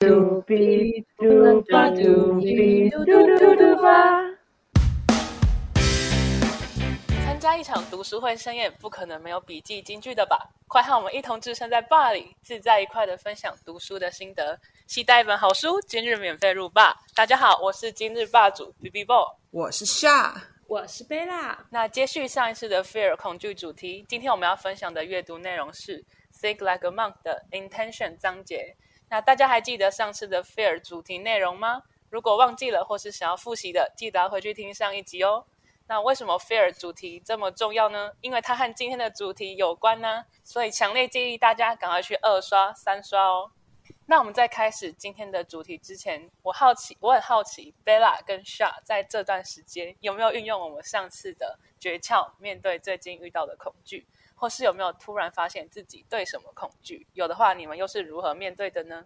嘟比嘟吧嘟比嘟嘟嘟吧。参加一场读书会盛宴，不可能没有笔记金句的吧？快和我们一同置身在坝里，自在一块的分享读书的心得，期待一本好书，今日免费入坝。大家好，我是今日霸主 B B Boy。我是夏，我是贝拉，那接续上一次的 Fear 恐惧主题，今天我们要分享的阅读内容是 Think Like a Monk 的 Intention 章节。那大家还记得上次的 Fear 主题内容吗？如果忘记了或是想要复习的，记得回去听上一集哦。那为什么 Fear 主题这么重要呢？因为它和今天的主题有关呢，所以强烈建议大家赶快去二刷、三刷哦。那我们在开始今天的主题之前，我好奇，我很好奇，Bella 跟 Sha 在这段时间有没有运用我们上次的诀窍，面对最近遇到的恐惧，或是有没有突然发现自己对什么恐惧？有的话，你们又是如何面对的呢？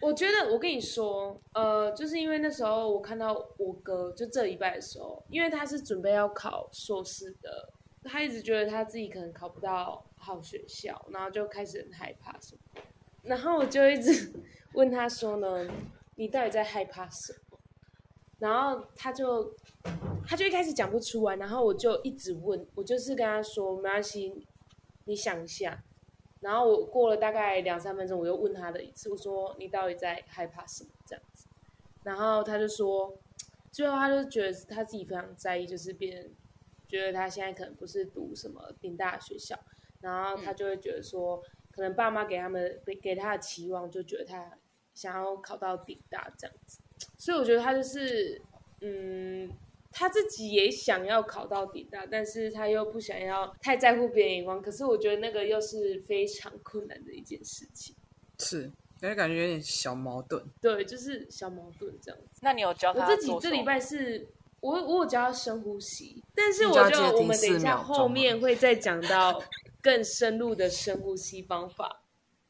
我觉得我跟你说，呃，就是因为那时候我看到我哥，就这礼拜的时候，因为他是准备要考硕士的，他一直觉得他自己可能考不到好学校，然后就开始很害怕什么。然后我就一直 问他说呢，你到底在害怕什么？然后他就他就一开始讲不出来，然后我就一直问，我就是跟他说没关系，你想一下。然后我过了大概两三分钟，我又问他的一次，我说你到底在害怕什么？这样子，然后他就说，最后他就觉得他自己非常在意，就是别人觉得他现在可能不是读什么顶大学校，然后他就会觉得说，可能爸妈给他们给给他的期望，就觉得他想要考到顶大这样子，所以我觉得他就是，嗯。他自己也想要考到底大，但是他又不想要太在乎别人眼光。可是我觉得那个又是非常困难的一件事情。是，感觉感觉有点小矛盾。对，就是小矛盾这样子。那你有教他我自己这礼拜是，我我有教他深呼吸，但是我你教他觉得我记得停4们等一下后面会再讲到更深入的深呼吸方法，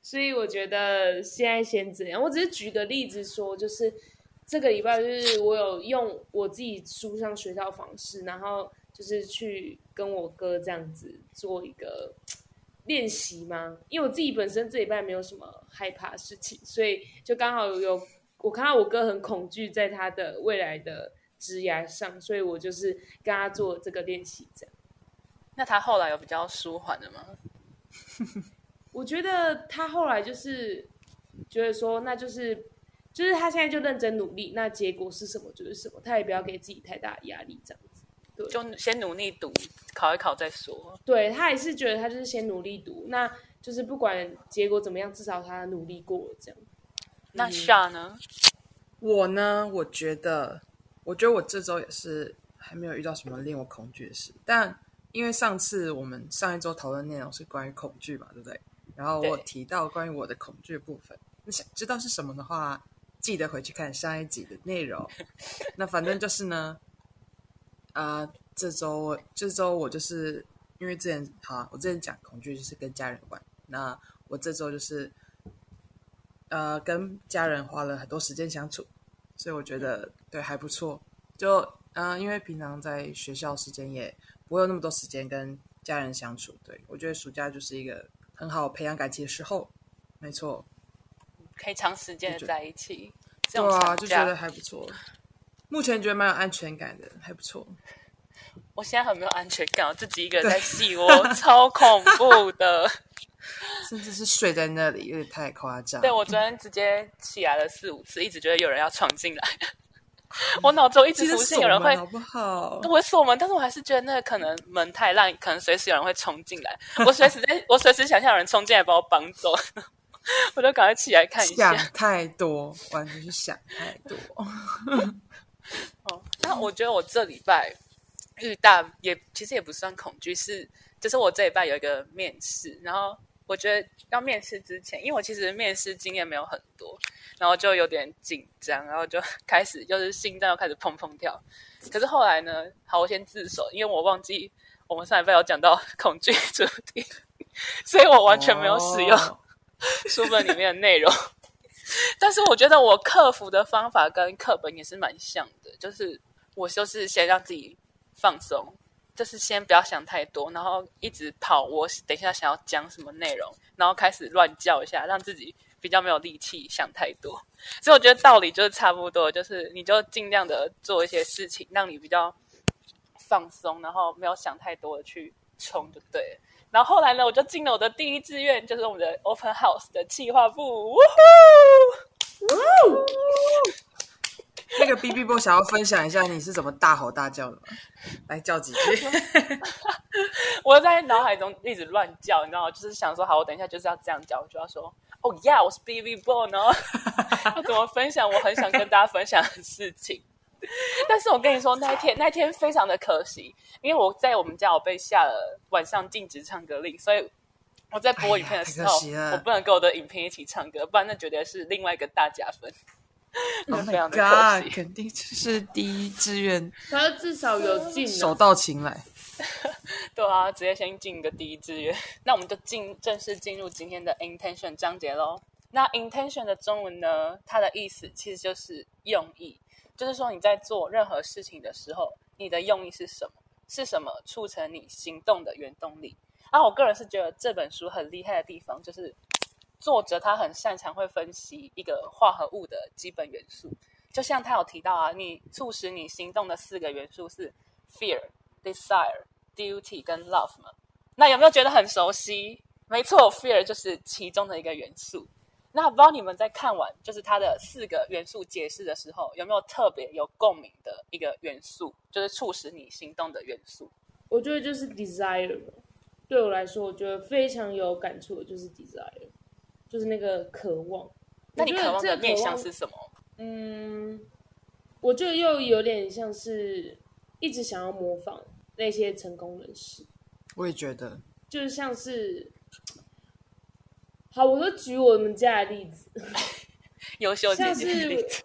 所以我觉得现在先这样。我只是举个例子说，就是这个礼拜就是我有用我自己书上学到的方式，然后就是去跟我哥这样子做一个练习嘛？因为我自己本身这礼拜没有什么害怕的事情，所以就刚好有我看到我哥很恐惧在他的未来的职涯上，所以我就是跟他做这个练习。这样，那他后来有比较舒缓的吗？我觉得他后来就是觉得说，那就是就是他现在就认真努力，那结果是什么就是什么，他也不要给自己太大的压力，这样子。对，就先努力读，考一考再说。对他也是觉得他就是先努力读，那就是不管结果怎么样，至少他努力过了这样。那 Sha 呢？我呢，我觉得，我觉得我这周也是还没有遇到什么令我恐惧的事。但因为上次我们上一周讨论内容是关于恐惧嘛，对不对？然后我有提到关于我的恐惧的部分，你想知道是什么的话，记得回去看上一集的内容。那反正就是呢，啊、这周这周我就是因为之前好，我之前讲恐惧就是跟家人玩，那我这周就是呃跟家人花了很多时间相处，所以我觉得对还不错。就嗯、因为平常在学校时间也不会有那么多时间跟家人相处，对我觉得暑假就是一个很好培养感情的时候。没错，可以长时间的在一起，这对啊，就觉得还不错。目前觉得蛮有安全感的，还不错。我现在很没有安全感，我自己一个人在戏窝，超恐怖的。甚至是睡在那里，有点太夸张。对我昨天直接起来了四五次，一直觉得有人要闯进来，我脑中一直浮现有人会好不好？我会锁门，但是我还是觉得那个可能门太烂，可能随时有人会冲进来。我随时在，我随时想象有人冲进来把我绑走，我都赶快起来看一下想下。太多，完全是想太多。哦，那我觉得我这礼拜遇到也其实也不算恐惧，是就是我这礼拜有一个面试，然后我觉得要面试之前，因为我其实面试经验没有很多，然后就有点紧张，然后就 开始就是心脏又开始砰砰跳。可是后来呢，好，我先自首，因为我忘记我们上礼拜有讲到恐惧主题，所以我完全没有使用哦 书本里面的内容。但是我觉得我克服的方法跟课本也是蛮像的，就是我就是先让自己放松，就是先不要想太多，然后一直跑我等一下想要讲什么内容，然后开始乱叫一下，让自己比较没有力气想太多。所以我觉得道理就是差不多，就是你就尽量的做一些事情，让你比较放松，然后没有想太多的去冲就对了。然后后来呢，我就进了我的第一志愿，就是我们的 Open House 的企划部。呜呼！那个 B B 波想要分享一下你是怎么大吼大叫的吗？来叫几句。我在脑海中一直乱叫，你知道吗？就是想说，好，我等一下就是要这样叫，我就要说，哦，yeah，，我是 B B Boy 呢。要怎么分享我很想跟大家分享的事情？但是我跟你说，那一天那一天非常的可惜，因为我在我们家我被下了晚上禁止唱歌令，所以我在播影片的时候，我不能跟我的影片一起唱歌，不然那绝对是另外一个大加分。Oh 非 my 常的可 god！惜。肯定就是第一志愿，他至少有进手。到擒来。对啊，直接先进个第一志愿。那我们就进正式进入今天的 intention 章节喽。那 intention 的中文呢，它的意思其实就是用意，就是说你在做任何事情的时候，你的用意是什么？是什么促成你行动的原动力？然后我个人是觉得这本书很厉害的地方，就是作者他很擅长会分析一个化合物的基本元素。就像他有提到啊，你促使你行动的四个元素是 fear、desire、duty 跟 love 嘛。那有没有觉得很熟悉？没错，fear 就是其中的一个元素。那不知道你们在看完就是它的四个元素解释的时候，有没有特别有共鸣的一个元素，就是促使你行动的元素？我觉得就是 desire，对我来说，我觉得非常有感触的就是 desire，就是那个渴望。那你渴望的面向是什么？嗯，我觉得又有点像是一直想要模仿那些成功人士，我也觉得，就是像是，好，我就举我们家的例子，优秀姐像姐的是例子，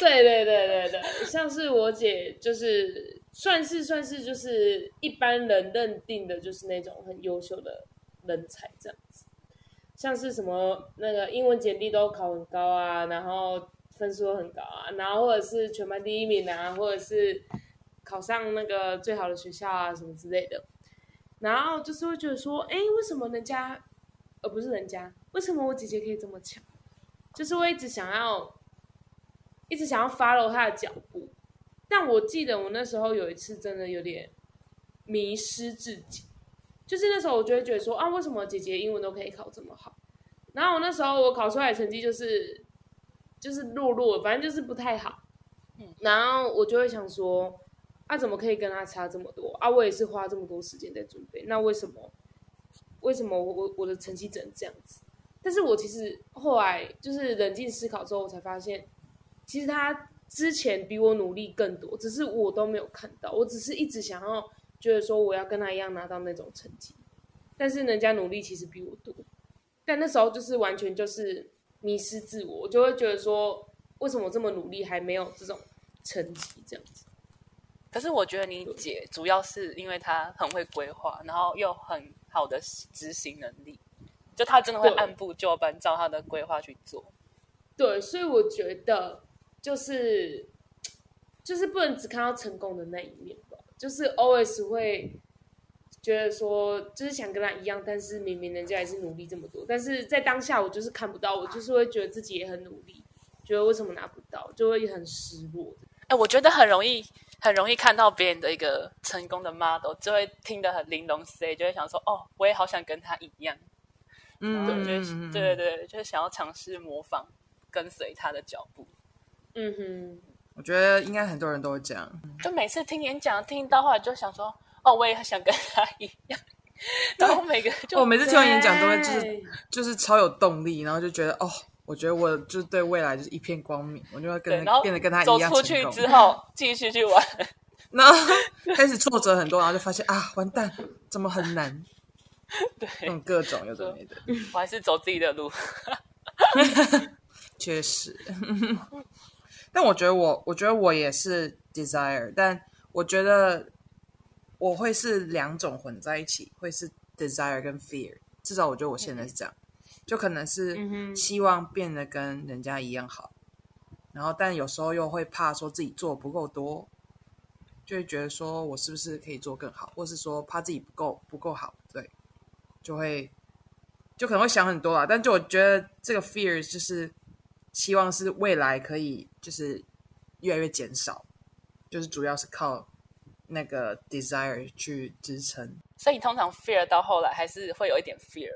对对对对对，像是我姐，就是算是算是就是一般人认定的，就是那种很优秀的人才这样子，像是什么那个英文简历都考很高啊，然后分数都很高啊，然后或者是全班第一名啊，或者是考上那个最好的学校啊什么之类的，然后就是会觉得说，哎，为什么人家，而不是人家，为什么我姐姐可以这么强？就是我一直想要。一直想要 follow 他的脚步，但我记得我那时候有一次真的有点迷失自己，就是那时候我就会觉得说啊，为什么姐姐英文都可以考这么好？然后我那时候我考出来的成绩就是就是弱弱，反正就是不太好。然后我就会想说，啊，怎么可以跟他差这么多？啊，我也是花这么多时间在准备，那为什么为什么我我我的成绩只能这样子？但是我其实后来就是冷静思考之后，我才发现。其实他之前比我努力更多，只是我都没有看到。我只是一直想要觉得说我要跟他一样拿到那种成绩，但是人家努力其实比我多。但那时候就是完全就是迷失自我，我就会觉得说，为什么我这么努力还没有这种成绩这样子？可是我觉得你姐主要是因为她很会规划，然后又很好的执行能力，就他真的会按部就班，照他的规划去做。对，所以我觉得就是就是不能只看到成功的那一面吧，就是 always 会觉得说，就是想跟他一样，但是明明人家也是努力这么多，但是在当下我就是看不到，我就是会觉得自己也很努力，觉得为什么拿不到，就会很失落。哎，我觉得很容易，很容易看到别人的一个成功的 model，就会听得很玲珑 C，就会想说，哦，我也好想跟他一样。嗯，对，对对对，就是想要尝试模仿，跟随他的脚步。嗯哼，我觉得应该很多人都会这样。就每次听演讲，听到后来就想说，哦，我也想跟他一样。然后每个就我每次听完演讲都会就是就是超有动力，然后就觉得哦，我觉得我就是对未来就是一片光明，我就要，跟变得跟他一样走出去之后，继续去玩。然后开始挫折很多，然后就发现啊，完蛋，怎么很难？对，各种有的没的，我还是走自己的路。确实。但我觉得我，我觉得我也是 desire，但我觉得我会是两种混在一起，会是 desire 跟 fear。至少我觉得我现在是这样，就可能是希望变得跟人家一样好，然后但有时候又会怕说自己做不够多，就会觉得说我是不是可以做更好，或是说怕自己不够不够好，对，就会就可能会想很多啊。但就我觉得这个 fear 就是希望是未来可以就是越来越减少，就是主要是靠那个 desire 去支撑。所以通常 fear 到后来还是会有一点 fear。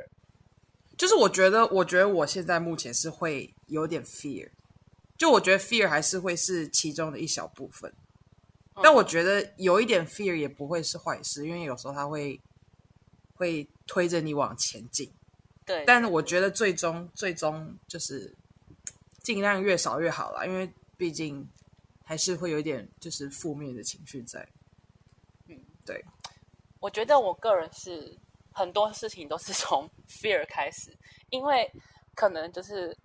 就是我觉得，我觉得我现在目前是会有点 fear，就我觉得 fear 还是会是其中的一小部分，但我觉得有一点 fear 也不会是坏事，因为有时候它会会推着你往前进。对，但是我觉得最终最终就是尽量越少越好啦，因为毕竟还是会有一点就是负面的情绪在。嗯，对，我觉得我个人是很多事情都是从 fear 开始，因为可能就是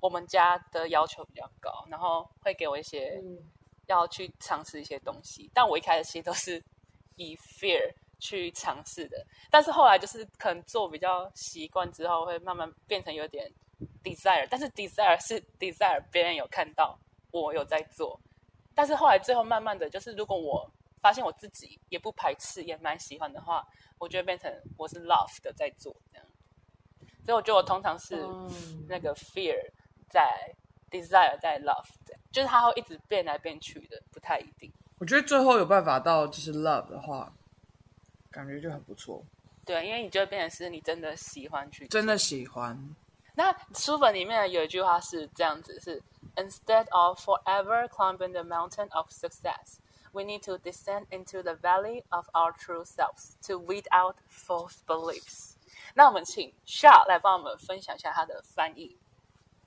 我们家的要求比较高，然后会给我一些嗯。要去尝试一些东西，但我一开始其实都是以 fear 去尝试的，但是后来就是可能做比较习惯之后，会慢慢变成有点 desire，但是 desire 是 desire，别人有看到我有在做，但是后来最后慢慢的就是，如果我发现我自己也不排斥，也蛮喜欢的话，我就会变成我是 love 的在做这样，所以我觉得我通常是嗯那个 fear 在 desire 在 love 这样，就是它会一直变来变去的，不太一定。我觉得最后有办法到就是 love 的话，感觉就很不错，对，因为你就会变成是你真的喜欢去做真的喜欢。那书本里面有一句话是这样子：是 Instead of forever climbing the mountain of success, we need to descend into the valley of our true selves to weed out false beliefs。 那我们请 Sha 来帮我们分享一下他的翻译。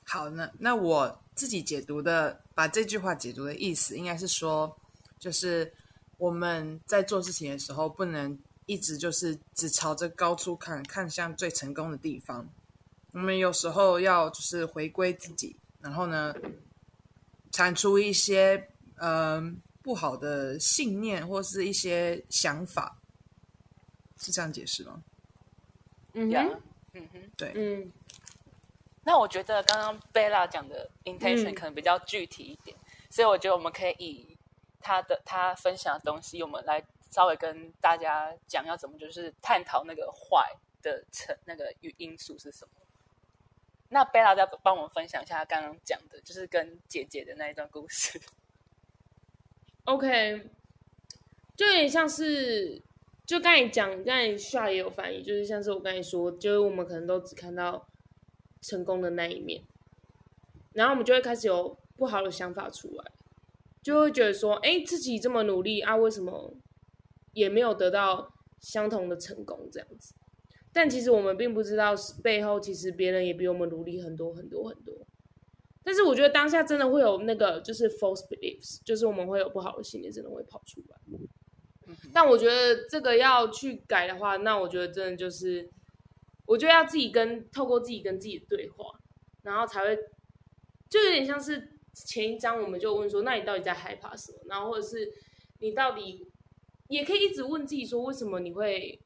好，那那我自己解读的，把这句话解读的意思，应该是说，就是我们在做事情的时候，不能一直就是只朝着高处看，看向最成功的地方。我们有时候要就是回归自己，然后呢，铲除一些嗯、呃不好的信念或是一些想法，是这样解释吗？嗯呀哼，嗯哼。对，嗯那我觉得刚刚贝拉讲的 intention 嗯可能比较具体一点，所以我觉得我们可以以他的他分享的东西，我们来稍微跟大家讲要怎么就是探讨那个坏的成那个因素是什么。那贝拉再帮我们分享一下他刚刚讲的，就是跟姐姐的那一段故事。，OK，就有点像是，就刚才讲，刚才 Sha 也有翻译，就是像是我刚才说，就是我们可能都只看到成功的那一面，然后我们就会开始有不好的想法出来，就会觉得说，哎，自己这么努力啊，为什么也没有得到相同的成功这样子？但其实我们并不知道背后其实别人也比我们努力很多很多很多。但是我觉得当下真的会有那个就是 false beliefs，就是我们会有不好的信念真的会跑出来。但我觉得这个要去改的话，那我觉得真的就是，我觉得要自己跟透过自己跟自己的对话，然后才会，就有点像是前一章我们就问说，那你到底在害怕什么？然后或者是你到底也可以一直问自己说，为什么你会，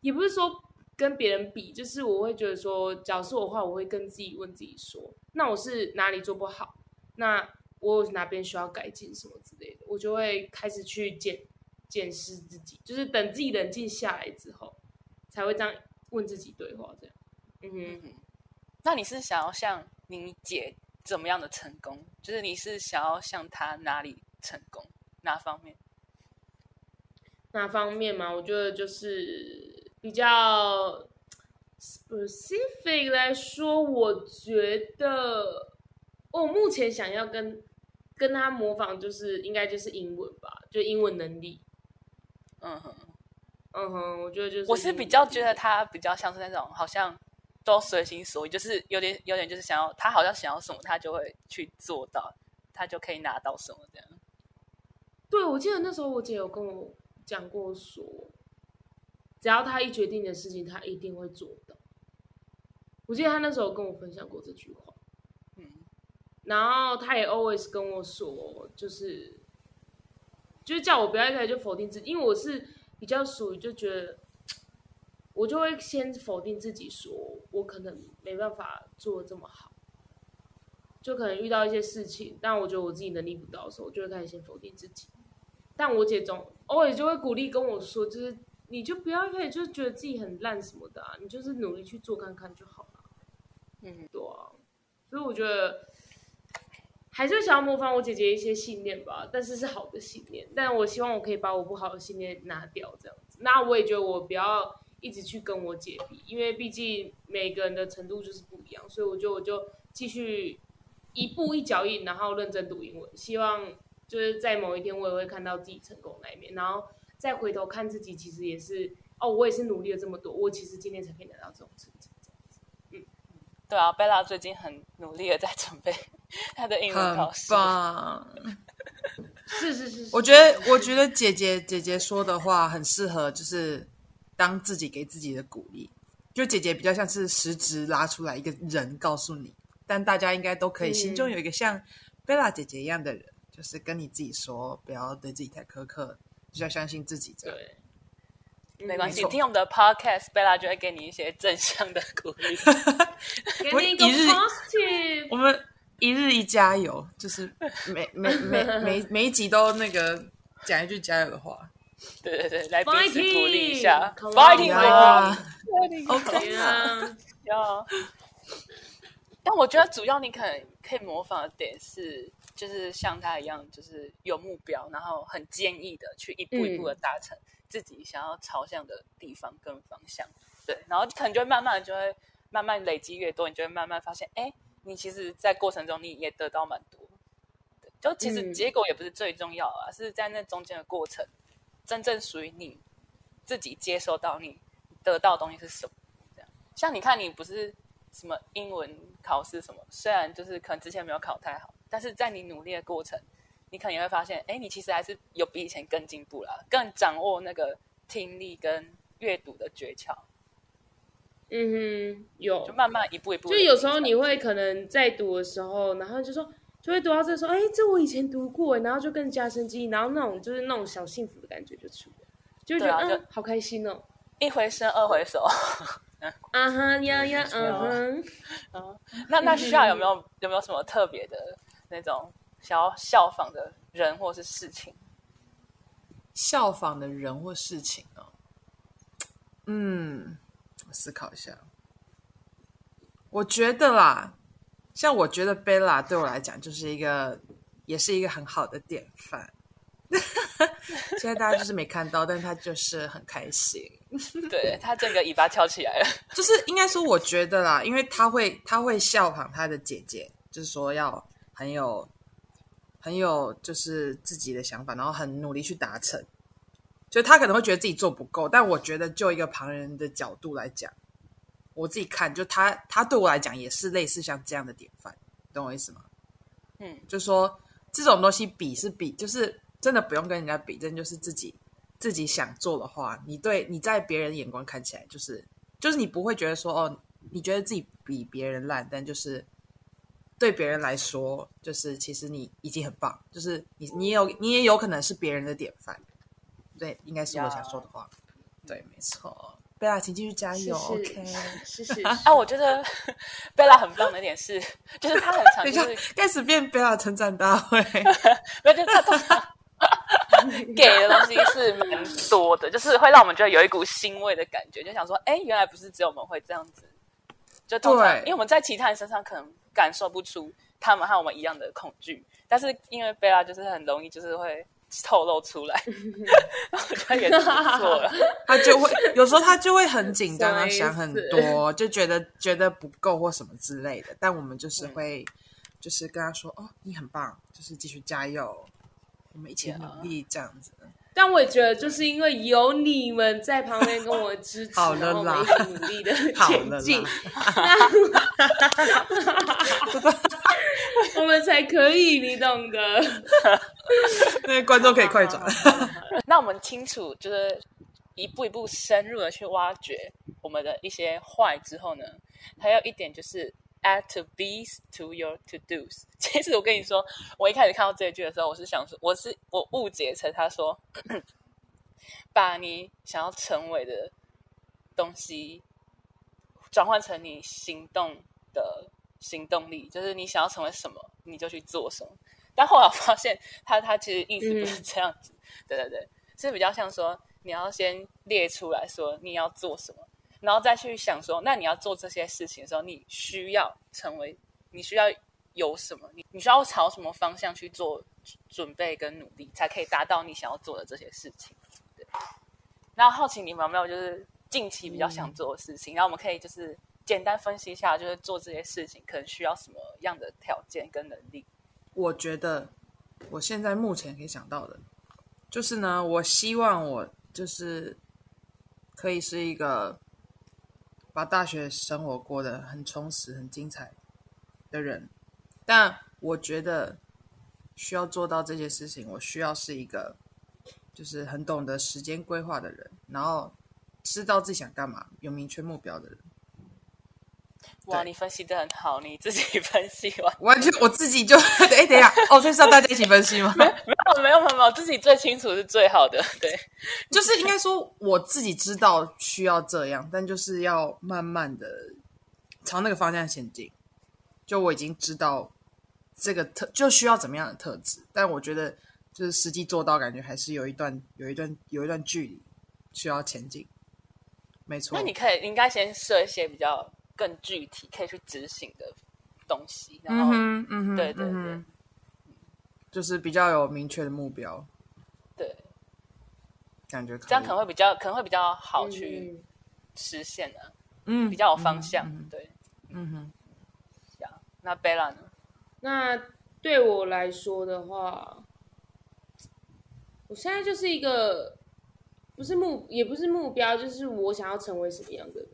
也不是说跟别人比，就是我会觉得说，假如是我的话，我会跟自己问自己说，那我是哪里做不好？那我哪边需要改进什么之类的，我就会开始去检检视自己，就是等自己冷静下来之后，才会这样问自己对话，这样。嗯那你是想要像你姐怎么样的成功？就是你是想要像她哪里成功，哪方面？哪方面嘛？我觉得就是比较 specific 来说，我觉得我目前想要跟跟他模仿，就是应该就是英文吧，就英文能力。嗯哼。嗯哼，我觉得就是我是比较觉得他比较像是那种好像都随心所欲，就是有点有点就是想要他好像想要什么，他就会去做到，他就可以拿到什么这样。对，我记得那时候我姐有跟我讲过说，只要他一决定的事情，他一定会做到。我记得他那时候跟我分享过这句话，嗯然后他也 always 跟我说，就是就是叫我不要一开始就否定自己，因为我是比较属于就觉得，我就会先否定自己说，我可能没办法做的这么好。就可能遇到一些事情，但我觉得我自己能力不到的时候，我就会开始先否定自己。但我姐总偶尔就会鼓励跟我说，就是你就不要一开始就觉得自己很烂什么的啊，你就是努力去做看看就好了。嗯，对啊，所以我觉得还是想要模仿我姐姐一些信念吧，但是是好的信念。但我希望我可以把我不好的信念拿掉，这样子。那我也觉得我不要一直去跟我姐比，因为毕竟每个人的程度就是不一样，所以我就我就继续一步一脚印，然后认真读英文。希望就是在某一天我也会看到自己成功那一面，然后再回头看自己，其实也是哦，我也是努力了这么多，我其实今天才可以拿到这种成绩。这样子对啊，贝拉最近很努力的在准备 她的英文考很试。棒。是是是是，我觉得，我觉得姐姐姐姐说的话很适合，就是当自己给自己的鼓励。就姐姐比较像是实质拉出来一个人告诉你，但大家应该都可以嗯心中有一个像贝拉姐姐一样的人，就是跟你自己说，不要对自己太苛刻，就要相信自己这样。对，没关系，听我们的 podcast，贝拉就会给你一些正向的鼓励。我给你一个 positive，我们一日一加油，就是 每每每每每一集都那个讲一句加油的话。对对对，来彼此鼓励一 Fighting！下 Come on，，fighting 呀 fighting OK 啊，要。但我觉得主要你可能可以模仿的点是，就是像他一样，就是有目标，然后很坚毅的去一步一步的达成自己想要朝向的地方跟方向。对，然后可能就会慢慢的就会慢慢累积越多，你就会慢慢发现，哎，你其实，在过程中你也得到蛮多。就其实嗯结果也不是最重要啊，是在那中间的过程，真正属于你自己接收到你得到的东西是什么。这样，像你看，你不是什么英文考试什么，虽然就是可能之前没有考太好，但是在你努力的过程，你可能也会发现，哎，你其实还是有比以前更进步啦，更掌握那个听力跟阅读的诀窍，嗯哼，有就，慢慢一步一步就有时候你会可能在读的时候，然后就说，就会读到这时候，哎，这我以前读过，然后就更加深记忆，然后那种就是那种小幸福的感觉就出来，就会觉得啊就嗯，好开心哦，一回生二回熟。啊哈呀呀，错 嗯哼，那那需要有没有有没有什么特别的那种想要效仿的人或是事情？效仿的人或事情哦，嗯，我思考一下。我觉得啦，像我觉得贝拉对我来讲就是一个，也是一个很好的典范。现在大家就是没看到，但他就是很开心。对他整个尾巴翘起来了，就是应该说，我觉得啦，因为他会他会效仿他的姐姐，就是说要很有很有就是自己的想法，然后很努力去达成。就他可能会觉得自己做不够，但我觉得就一个旁人的角度来讲，我自己看，就他他对我来讲也是类似像这样的典范，懂我意思吗？嗯，就说这种东西比是比，就是真的不用跟人家比，真的就是自己自己想做的话，你对你在别人眼光看起来就是就是你不会觉得说哦，你觉得自己比别人烂，但就是对别人来说，就是其实你已经很棒，就是你你也有你也有可能是别人的典范，对，应该是我想说的话，对，没错。贝拉，请继续加油是，OK。是是 是，啊，我觉得贝拉很棒的一点是，就是他很常就是，开始变贝拉成长大会。没有，就是他通常给的东西是蛮多的，就是会让我们觉得有一股欣慰的感觉，就想说，哎，原来不是只有我们会这样子。就通常，对因为我们在其他人身上可能感受不出他们和我们一样的恐惧，但是因为贝拉就是很容易就是会透露出来，我觉得也是不错了。他就会有时候他就会很紧张，什么意思要想很多，就觉得觉得不够或什么之类的。但我们就是会，就是跟他说：“哦，你很棒，就是继续加油，我们一起努力这样子。但我也觉得，就是因为有你们在旁边跟我支持，好了然后我们啦一起努力的前进啦，我们才可以，你懂的。那个观众可以快转。那我们清楚就是一步一步深入的去挖掘我们的一些坏之后呢，还有一点就是 add to be's to your to dos。其实我跟你说，我一开始看到这一句的时候，我是想说，我是我误解成他说，把你想要成为的东西转换成你行动的行动力，就是你想要成为什么，你就去做什么。但后来我发现他，他其实意思不是这样子，对对对，是比较像说，你要先列出来说你要做什么，然后再去想说，那你要做这些事情的时候，你需要成为，你需要有什么，你你需要朝什么方向去做准备跟努力，才可以达到你想要做的这些事情。对。那好奇你们有没有就是近期比较想做的事情？然后我们可以就是简单分析一下，就是做这些事情可能需要什么样的条件跟能力。我觉得我现在目前可以想到的，就是呢，我希望我就是可以是一个把大学生活过得很充实、很精彩的人。但我觉得需要做到这些事情，我需要是一个就是很懂得时间规划的人，然后知道自己想干嘛、有明确目标的人。哇，你分析的很好，你自己分析完完全我自己就 哎，等一下哦，所以是要大家一起分析吗？没有没有没有没有，自己最清楚是最好的。对，就是应该说我自己知道需要这样，但就是要慢慢的朝那个方向前进。就我已经知道这个特就需要怎么样的特质，但我觉得就是实际做到，感觉还是有一段有一段有一段距离需要前进。没错，那你可以应该先设一些比较更具体可以去执行的东西，然后、嗯嗯，对对对就是比较有明确的目标，对，感觉可以这样可能会比较可能会比较好去嗯实现的、嗯比较有方向。对，嗯哼。那贝拉呢？那对我来说的话，我现在就是一个不是目也不是目标，就是我想要成为什么样的人。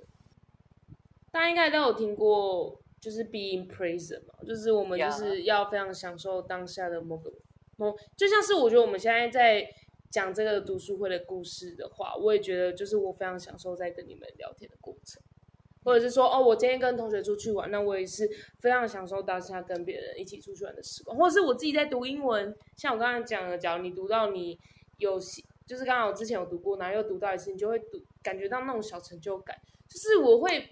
大家应该都有听过，就是 being present 嘛，就是我们就是要非常享受当下的某个某，就像是我觉得我们现在在讲这个读书会的故事的话，我也觉得就是我非常享受在跟你们聊天的过程。或者是说，哦，我今天跟同学出去玩，那我也是非常享受当下跟别人一起出去玩的时光。或者是我自己在读英文，像我刚才讲的，假如你读到你有喜，就是刚好之前有读过，然后又读到一次，你就会读感觉到那种小成就感。就是我会，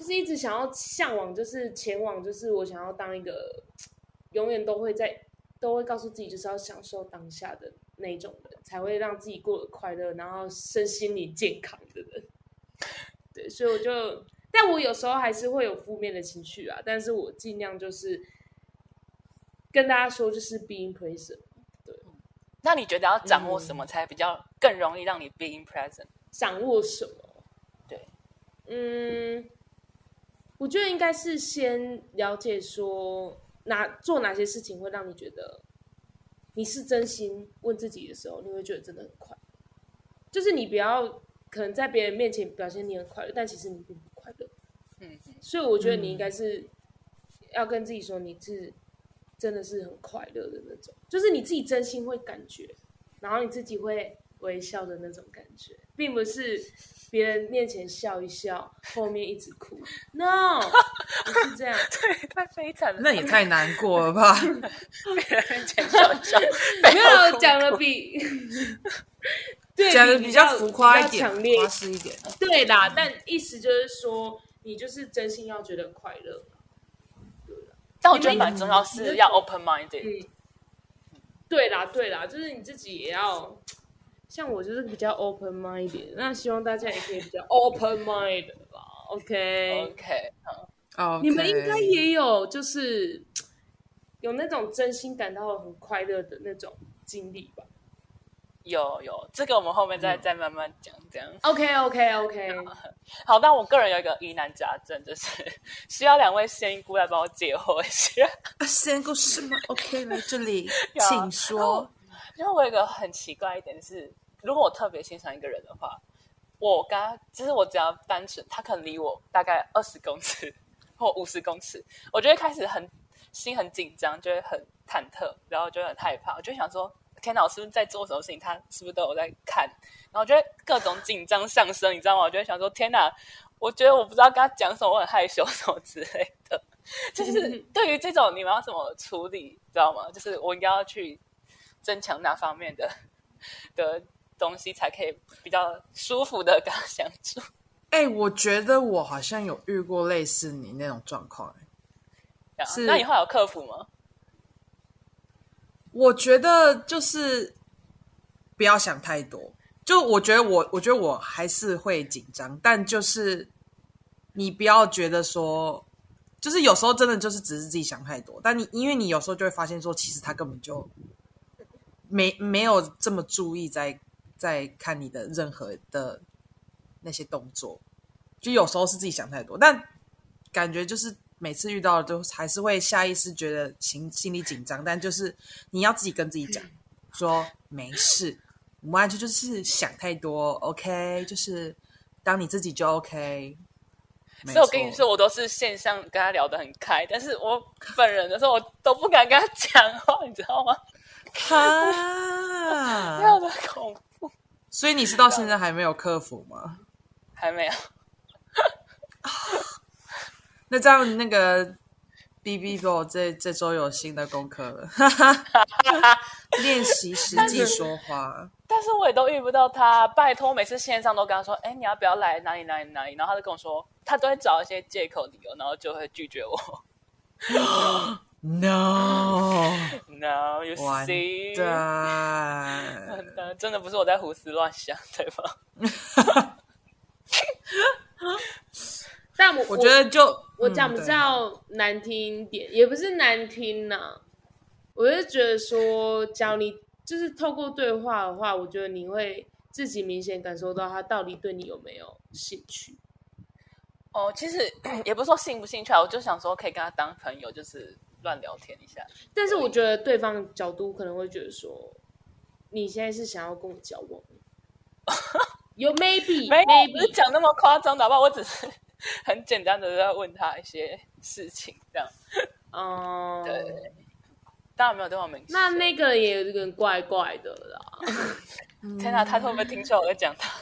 就是一直想要向往，就是前往，就是我想要当一个永远都会在，都会告诉自己就是要享受当下的那种人，才会让自己过得快乐，然后身心理健康的人。对，所以我就，但我有时候还是会有负面的情绪啊，但是我尽量就是跟大家说，就是 being present，对那你觉得要掌握嗯什么才比较更容易让你 being present？掌握什么？对，嗯，我觉得应该是先了解说哪做哪些事情会让你觉得你是真心问自己的时候，你会觉得真的很快乐。就是你不要可能在别人面前表现你很快乐，但其实你并不快乐。嗯嗯，所以我觉得你应该是要跟自己说你是真的是很快乐的那种，就是你自己真心会感觉，然后你自己会微笑的那种感觉，并不是别人面前笑一笑，后面一直哭。No，不是这样。对，太悲惨了。那也太难过了吧？别人面前笑笑，没有讲的比对讲的比较较浮夸一点，强烈一点。对啦，但意思就是说，你就是真心要觉得快乐。但我觉得蛮重要是要 open minded。嗯，对啦，对啦，就是你自己也要，像我就是比较 open minded，那希望大家也可以比较 open minded 吧。OK，OK，哦，你们应该也有就是有那种真心感到很快乐的那种经历吧有有，这个我们后面再、嗯再慢慢讲。这样？OK OK OK，好，但我个人有一个疑难杂症，就是需要两位仙姑来帮我解惑一下。啊仙姑是吗？OK，来这里，请说。因为我有一个很奇怪一点是，如果我特别欣赏一个人的话，我跟他，就是我只要单纯，他可能离我大概二十公尺或五十公尺，我就会开始很心很紧张，就会很忐忑，然后就会很害怕，我就想说，天哪，我是不是在做什么事情？他是不是都有在看？然后我就会各种紧张上升，你知道吗？我就会想说，天哪，我觉得我不知道跟他讲什么，我很害羞 什么之类的。就是对于这种你们要怎么处理，知道吗？就是我应该要去增强哪方面的的东西，才可以比较舒服的跟他相处。哎、我觉得我好像有遇过类似你那种状况、是那你后来有克服吗？我觉得就是不要想太多，就我觉得我，我觉得我还是会紧张，但就是你不要觉得说，就是有时候真的就是只是自己想太多，但你因为你有时候就会发现说，其实他根本就没没有这么注意在在看你的任何的那些动作，就有时候是自己想太多，但感觉就是每次遇到了都还是会下意识觉得心心里紧张，但就是你要自己跟自己讲说没事。完全就是想太多，OK，就是当你自己就 OK。所以我跟你说，我都是线上跟他聊得很开，但是我本人的时候，我都不敢跟他讲话，你知道吗？哈，非常的恐怖。所以你是到现在还没有克服吗？还没有。那这样那个。B B 说：“这这周有新的功课了，练习实际说话。但是我也都遇不到他，拜托，每次线上都跟他说：‘哎，你要不要来哪里哪里哪里？’然后他就跟我说，他都会找一些借口理由，然后就会拒绝我。No，No，You see？真的不是我在胡思乱想，对吧？但我我觉得就我讲比较难听一点，也不是难听呐。我就觉得说，教你就是透过对话的话，我觉得你会自己明显感受到他到底对你有没有兴趣。哦，其实也不是说兴不兴趣啊，我就想说可以跟他当朋友，就是乱聊天一下。但是我觉得对方角度可能会觉得说，你现在是想要跟我交往？有 maybe 没有，不是讲那么夸张的吧？我只是。很简单的在问他一些事情，这样，哦，对，当然没有对方明显。那那个也有点怪怪的啦。天哪，他会不会听出来我在讲他？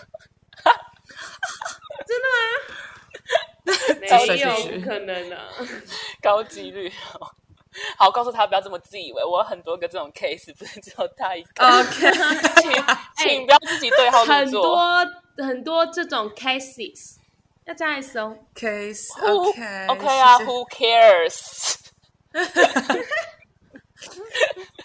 真的吗？没有可能啊，高几率。好，告诉他不要这么自以为，我有很多个这种 case，不是只有他一个。OK，请请不要自己对号入座。很多很多这种 cases。要加一搜 case OK OK 啊，Who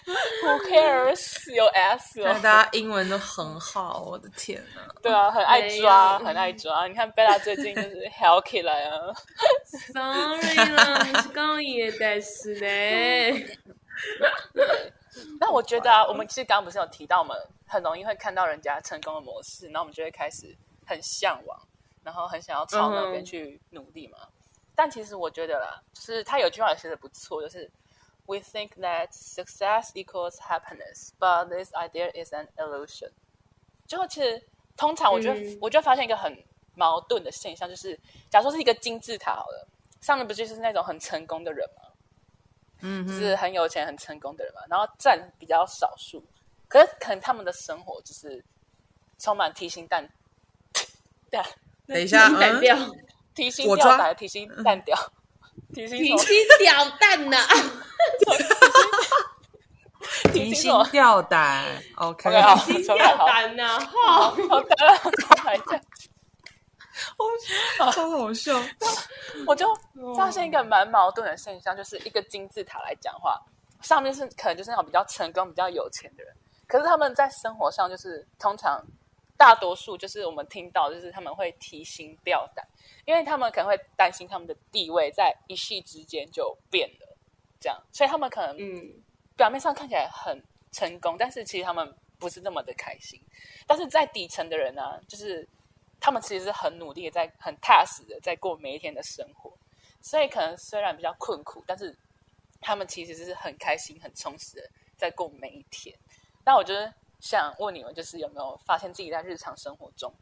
cares？Who cares？有 S 哦，大家英文都很好，我的天呐！对啊，很爱抓，很爱抓。你看贝拉最近就是 hell 起来啊！Sorry 啦，是高野的事呢。那我觉得啊，我们其实刚刚不是有提到，我们很容易会看到人家成功的模式，然后我们就会开始很向往。然后很想要朝那边去努力嘛，但其实我觉得啦，就是他有句话也写的不错，就是 We think that success equals happiness, but this idea is an illusion。就其实通常我觉得，我就发现一个很矛盾的现象，就是假如说是一个金字塔好了，上面不就是那种很成功的人吗？嗯，就是很有钱、很成功的人嘛，然后占比较少数，可是可能他们的生活就是充满提心淡淡。等一下，淡掉，提心吊胆，提心蛋掉，提心提心吊胆呐，提心吊胆，OK，提心吊胆呐，好，好的，来讲，超好笑，我就发现一个蛮矛盾的现象，就是一个金字塔来讲话，上面是可能就是那种比较成功、比较有钱的人，可是他们在生活上就是通常。大多数就是我们听到，就是他们会提心吊胆，因为他们可能会担心他们的地位在一夕之间就变了，这样，所以他们可能嗯，表面上看起来很成功，但是其实他们不是那么的开心。但是在底层的人呢，就是他们其实是很努力的，在很踏实的在过每一天的生活，所以可能虽然比较困苦，但是他们其实是很开心、很充实的在过每一天。那我觉得。想问你们，就是有没有发现自己在日常生活中，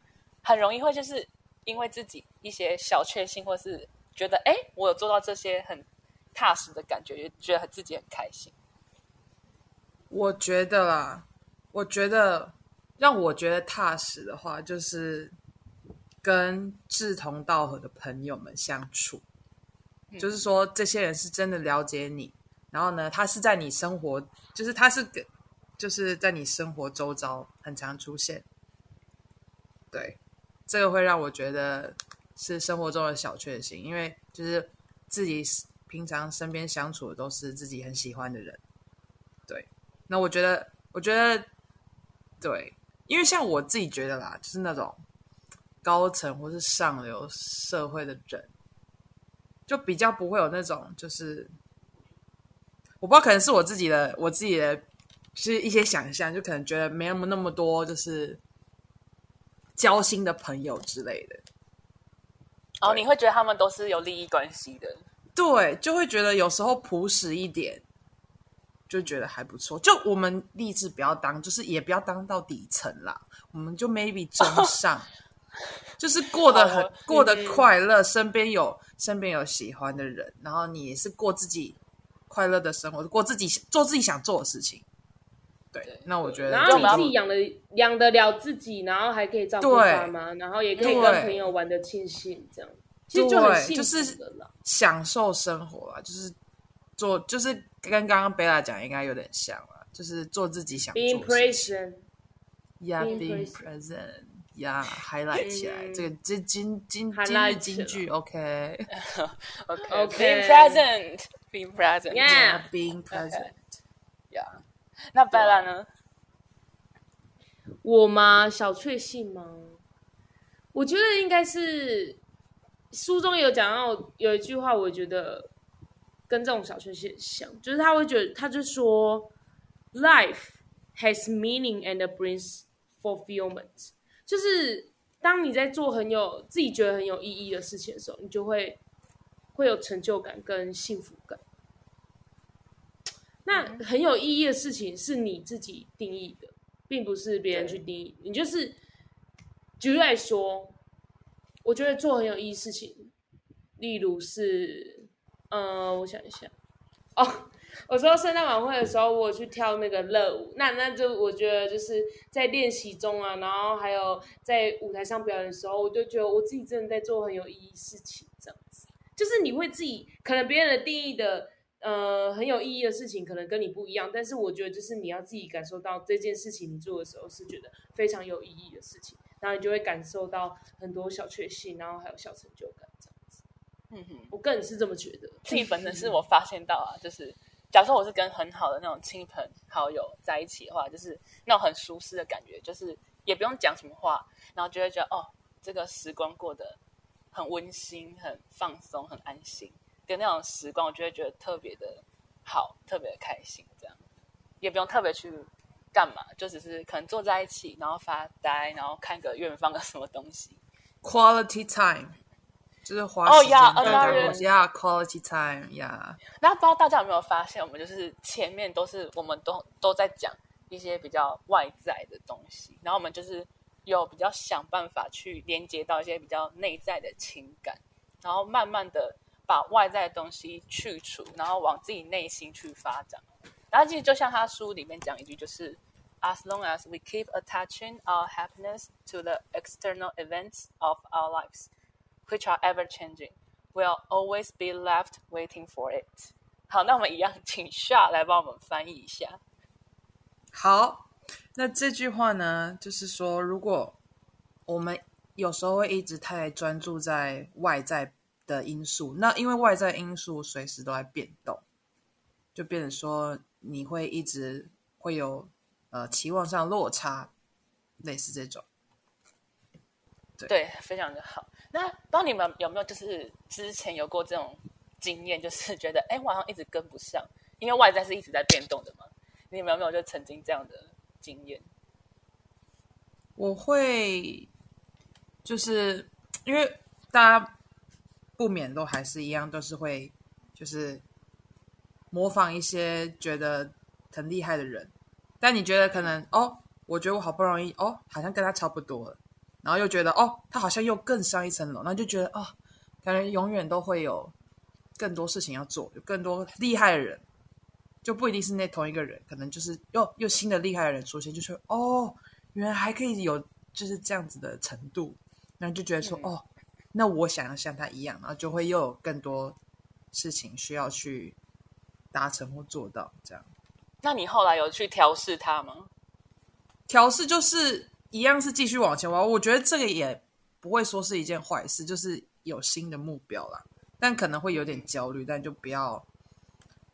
很容易会就是因为自己一些小确幸，或是觉得哎，我有做到这些很踏实的感觉，觉得自己很开心。我觉得啦，我觉得让我觉得踏实的话，就是跟志同道合的朋友们相处，就是说这些人是真的了解你，然后呢，他是在你生活，就是他是。就是在你生活周遭很常出现，对，这个会让我觉得是生活中的小确幸，因为就是自己平常身边相处的都是自己很喜欢的人，对。那我觉得，我觉得，对，因为像我自己觉得啦，就是那种高层或是上流社会的人，就比较不会有那种就是，我不知道可能是我自己的我自己的是一些想象，就可能觉得没那么那么多就是交心的朋友之类的。哦你会觉得他们都是有利益关系的，对，就会觉得有时候朴实一点，就觉得还不错。就我们立志不要当，就是也不要当到底层啦，我们就 maybe 中上，就是过得很过得嗯快乐，身边有身边有喜欢的人，然后你也是过自己快乐的生活，过自己做自己想做的事情。对对，那我觉得然后你自己养的养得了自己，然后还可以照顾对爸妈，然后也可以跟朋友玩的尽兴，这样其实就很幸对就是福的啦。享受生活啊，就是做，就是跟刚刚贝拉讲应该有点像了，就是做自己想做 Being 的事情。present，Yeah, Being being present present. Yeah, highlight 起来，嗯这个这今今今日起金句，OK. OK OK 那白兰呢？我吗？小确幸吗？我觉得应该是书中有讲到有一句话我觉得跟这种小确幸像就是他会觉得他就说 life has meaning and brings fulfillment 就是当你在做很有自己觉得很有意义的事情的时候你就会会有成就感跟幸福感。那很有意义的事情是你自己定义的，并不是别人去定义。你就是举例来说，我觉得做很有意义的事情，例如是，呃，我想一下，哦，我说圣诞晚会的时候，我去跳那个热舞，那那就我觉得就是在练习中啊，然后还有在舞台上表演的时候，我就觉得我自己真的在做很有意义的事情，这样子，就是你会自己可能别人的定义的。呃，很有意义的事情可能跟你不一样，但是我觉得就是你要自己感受到这件事情你做的时候是觉得非常有意义的事情，然后你就会感受到很多小确幸，然后还有小成就感这样子。嗯哼，我个人是这么觉得。自己本身是我发现到啊，就是假如说我是跟很好的那种亲朋好友在一起的话，就是那种很舒适的感觉，就是也不用讲什么话，然后就会觉得哦，这个时光过得很温馨、很放松、很安心的那种时光，我就会觉得特别的好，特别的开心，这样也不用特别去干嘛，就只是可能坐在一起，然后发呆，然后看个远方的什么东西。Quality time，就是花哦时间 yeah，跟 another- Yeah, quality time. Yeah. 那不知道大家有没有发现，我们就是前面都是我们都都在讲一些比较外在的东西，然后我们就是有比较想办法去连接到一些比较内在的情感，然后慢慢的把外在的东西去除，然后往自己内心去发展。然后其实就像他书里面讲一句，就是 As long as we keep attaching our happiness to the external events of our lives, which are ever changing, we'll always be left waiting for it. 好，那我们一样，请 Sha 来帮我们翻译一下。好，那这句话呢，就是说，如果我们有时候会一直太专注在外在的因素，那因为外在因素随时都在变动，就变成说你会一直会有呃期望上落差，类似这种。对，非常的好。那不知道你们有没有就是之前有过这种经验，就是觉得哎，我好像一直跟不上，因为外在是一直在变动的嘛。你们有没有就曾经这样的经验？我会就是因为大家不免都还是一样，都是会就是模仿一些觉得很厉害的人，但你觉得可能哦，我觉得我好不容易哦，好像跟他差不多了，然后又觉得哦，他好像又更上一层楼，那就觉得哦，感觉永远都会有更多事情要做，有更多厉害的人。就不一定是那同一个人，可能就是又又新的厉害的人出现，就是哦，原来还可以有就是这样子的程度，然后就觉得说、嗯。哦，那我想要像他一样，然后就会又有更多事情需要去达成或做到。这样那你后来有去调试他吗？调试就是一样是继续往前玩，我觉得这个也不会说是一件坏事，就是有新的目标啦，但可能会有点焦虑，但就不要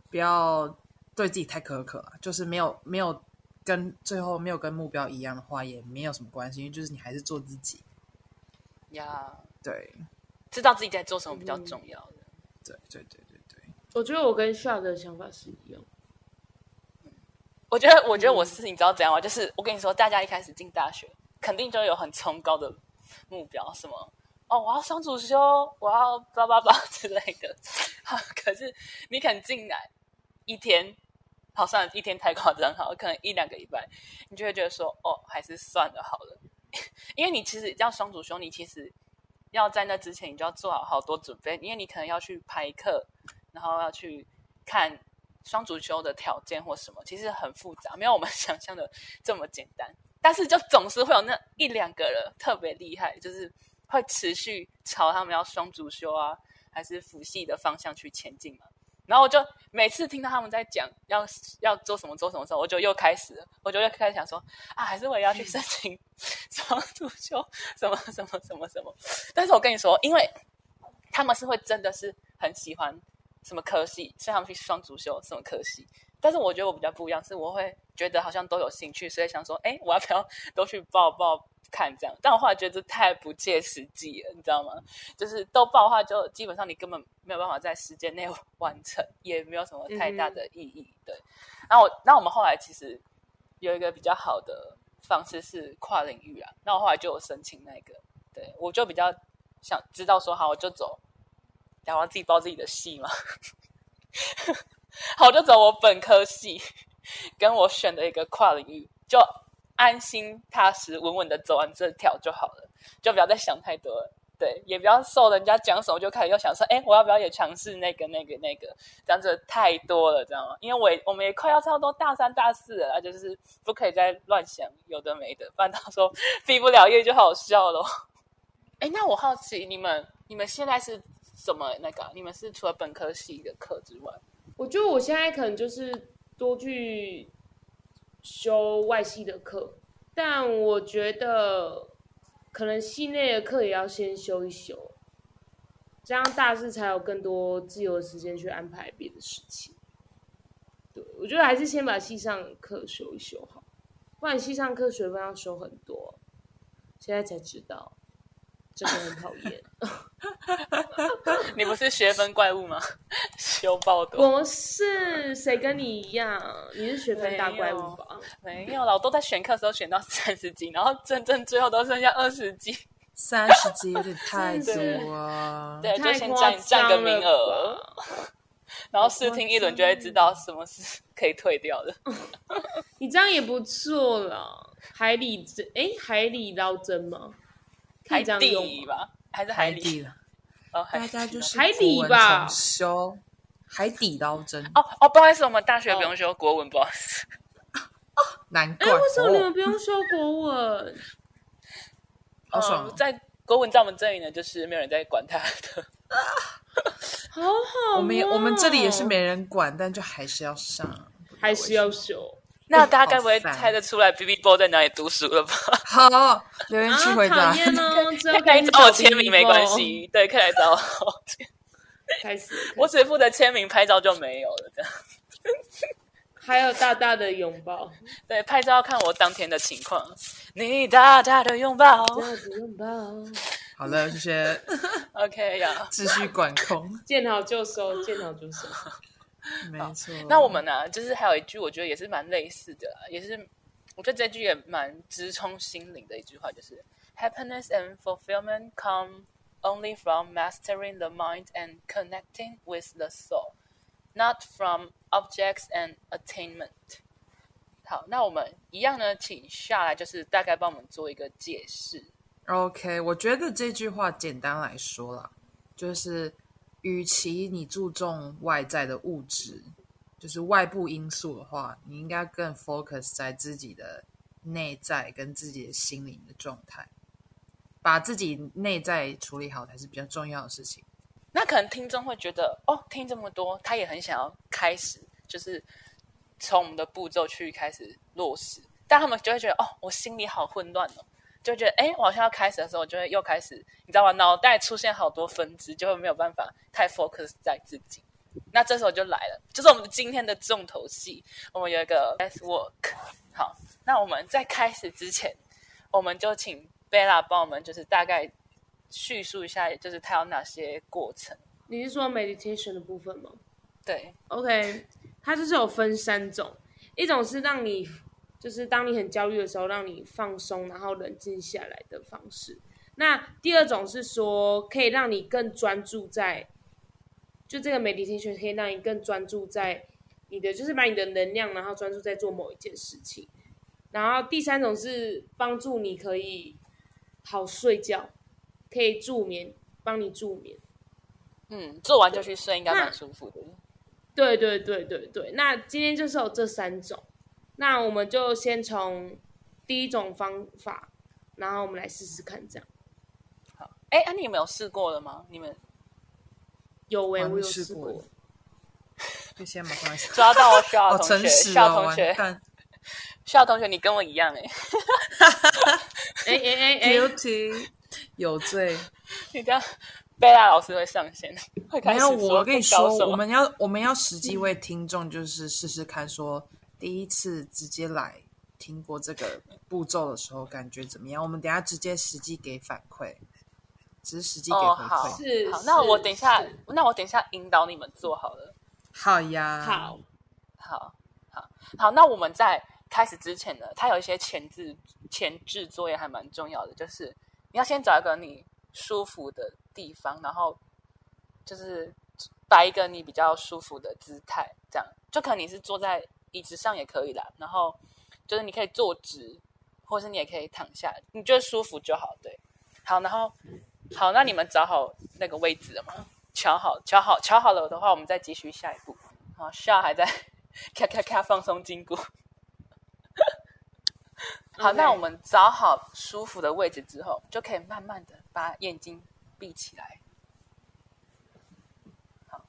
不要对自己太苛刻了，就是没有没有跟最后没有跟目标一样的话，也没有什么关系，因为就是你还是做自己。呀，对，知道自己在做什么比较重要的。对，对，对，对，对。我觉得我跟 Shar 的想法是一样。我觉得，我觉得我是你知道怎样吗？就是我跟你说，大家一开始进大学，肯定就有很崇高的目标，什么哦，我要双主修，我要叭叭叭之类的。可是你肯进来一天，好算了，一天太夸张，好，可能一两个礼拜，你就会觉得说，哦，还是算了好了。因为你其实要双主修，你其实要在那之前，你就要做好好多准备，因为你可能要去排课，然后要去看。双足修的条件或什么，其实很复杂，没有我们 想象的这么简单。但是就总是会有那一两个人特别厉害，就是会持续朝他们要双足修啊，还是辅系的方向去前进嘛。然后我就每次听到他们在讲要要做什么做什么时候，我就又开始，我就又开始想说啊，还是我也要去申请 双主修什么什么什么什么。但是我跟你说，因为他们是会真的是很喜欢。什么科系？所以他们去双主修什么科系？但是我觉得我比较不一样，是我会觉得好像都有兴趣，所以想说，哎，我要不要 都去报报看这样？但我后来觉得这太不切实际了，你知道吗？就是都报的话，就基本上你根本没有办法在时间内 完成，也没有什么太大的意义。对。然后，那我们后来其实有一个比较好的方式是跨领域啊。那我后来就有申请那个，对我就比较想知道说，好，我就走。然后自己报自己的系嘛，好，就走我本科系，跟我选的一个跨领域，就安心踏实稳稳的走完这条就好了，就不要再想太多了。对，也不要受人家讲什么就开始又想说，哎，我要不要也尝试那个那个那个？这样子太多了，知道吗？因为我我们也快要差不多大三大四了，就是不可以再乱想有的没的，不然到时候毕不了业就好笑了。哎，那我好奇你们，你们现在是？怎么那个？你们是除了本科系的课之外，我觉得我现在可能就是多去修外系的课，但我觉得可能系内的课也要先修一修，这样大四才有更多自由的时间去安排别的事情。对，我觉得还是先把系上课修一修好，不然系上课学分要修很多，现在才知道。真的很讨厌。你不是学分怪物吗？修爆多。不是，谁跟你一样？你是学分大怪物吧？没有啦，我都在选课时候选到三十级，然后真正最后都剩下二十级。三十级有点太多啊！对，就先占占个名额，然后试听一轮就会知道什么是可以退掉的。你这样也不错了。海里针，哎，海里捞针吗？海底吧，还是海底了？哦，大家就是海底吧，修海底捞针。哦哦，不好意思，我们大学不用修国文，不好意思。难怪，为什么你们不用修国文？好爽，在国文在我们这里呢，就是没有人在管他的。好好，我们我们这里也是没人管，但就还是要上，还是要修。那大家该不会猜得出来 B B Boy 在哪里读书了吧？好，留言区回答。可以 找我签名没关系，对，可以来找我。开始，我只负责签名，拍照就没有了。这样，还有大大的拥抱。对，拍照看我当天的情况。你大大的拥抱，大的拥抱。好了，谢谢。OK 呀，秩序管控，见好就收，见好就收。没错，那我们呢？就是还有一句，我觉得也是蛮类似的，也是我觉得这句也蛮直冲心灵的一句话，就是 “Happiness and fulfillment come only from mastering the mind and connecting with the soul, not from objects and attainment。”好，那我们一样呢，请下来就是大概帮我们做一个解释。OK，我觉得这句话简单来说啦，就是。与其你注重外在的物质，就是外部因素的话，你应该更 focus 在自己的内在跟自己的心灵的状态，把自己内在处理好才是比较重要的事情。那可能听众会觉得，哦，听这么多，他也很想要开始，就是从我们的步骤去开始落实，但他们就会觉得，哦，我心里好混乱哦。就觉得，哎，我好像要开始的时候，就会又开始，你知道吗？脑袋出现好多分支，就会没有办法太 focus 在自己。那这时候就来了，就是我们今天的重头戏。我们有一个 best work。好，那我们在开始之前，我们就请 Bella 帮我们就是大概叙述一下，就是它有哪些过程。你是说 meditation 的部分吗对，？OK，它就是有分三种，一种是让你就是当你很焦虑的时候，让你放松，然后冷静下来的方式。那第二种是说可以让你更专注在，就这个 meditation 可以让你更专注在你的，就是把你的能量，然后专注在做某一件事情。然后第三种是帮助你可以好睡觉，可以助眠，帮你助眠。嗯，做完就去睡，应该蛮舒服的。对对对对对，那今天就是有这三种，那我们就先从第一种方法，然后我们来试试看，这样。好，哎，啊，你有没有试过了吗？你们有为、我有试试过过，就先把它抓到我笑好同学，笑同学，笑同学，你跟我一样 哎，哎哎哎哎，，guilty 有罪。你这样贝拉老师会上线，会开没有，我跟你说，我们要我们要实际为听众就是试试看，说第一次直接来听过这个步骤的时候感觉怎么样？我们等下直接实际给反馈，只是实际给哦，回好，馈。是好，那我等一下，那我等一下引导你们做好了。好呀，好，好，好，好，那我们在开始之前呢，它有一些前置前置作业还蛮重要的，就是你要先找一个你舒服的地方，然后就是摆一个你比较舒服的姿态，这样就可能你是坐在椅子上也可以啦，然后就是你可以坐直，或是你也可以躺下，你觉得舒服就好，对。好，然后好，那你们找好那个位置了吗？瞧好，瞧好，瞧好了的话，我们再继续下一步。好，笑还在咔咔咔放松筋骨。好那我们找好舒服的位置之后，就可以慢慢的把眼睛闭起来。好，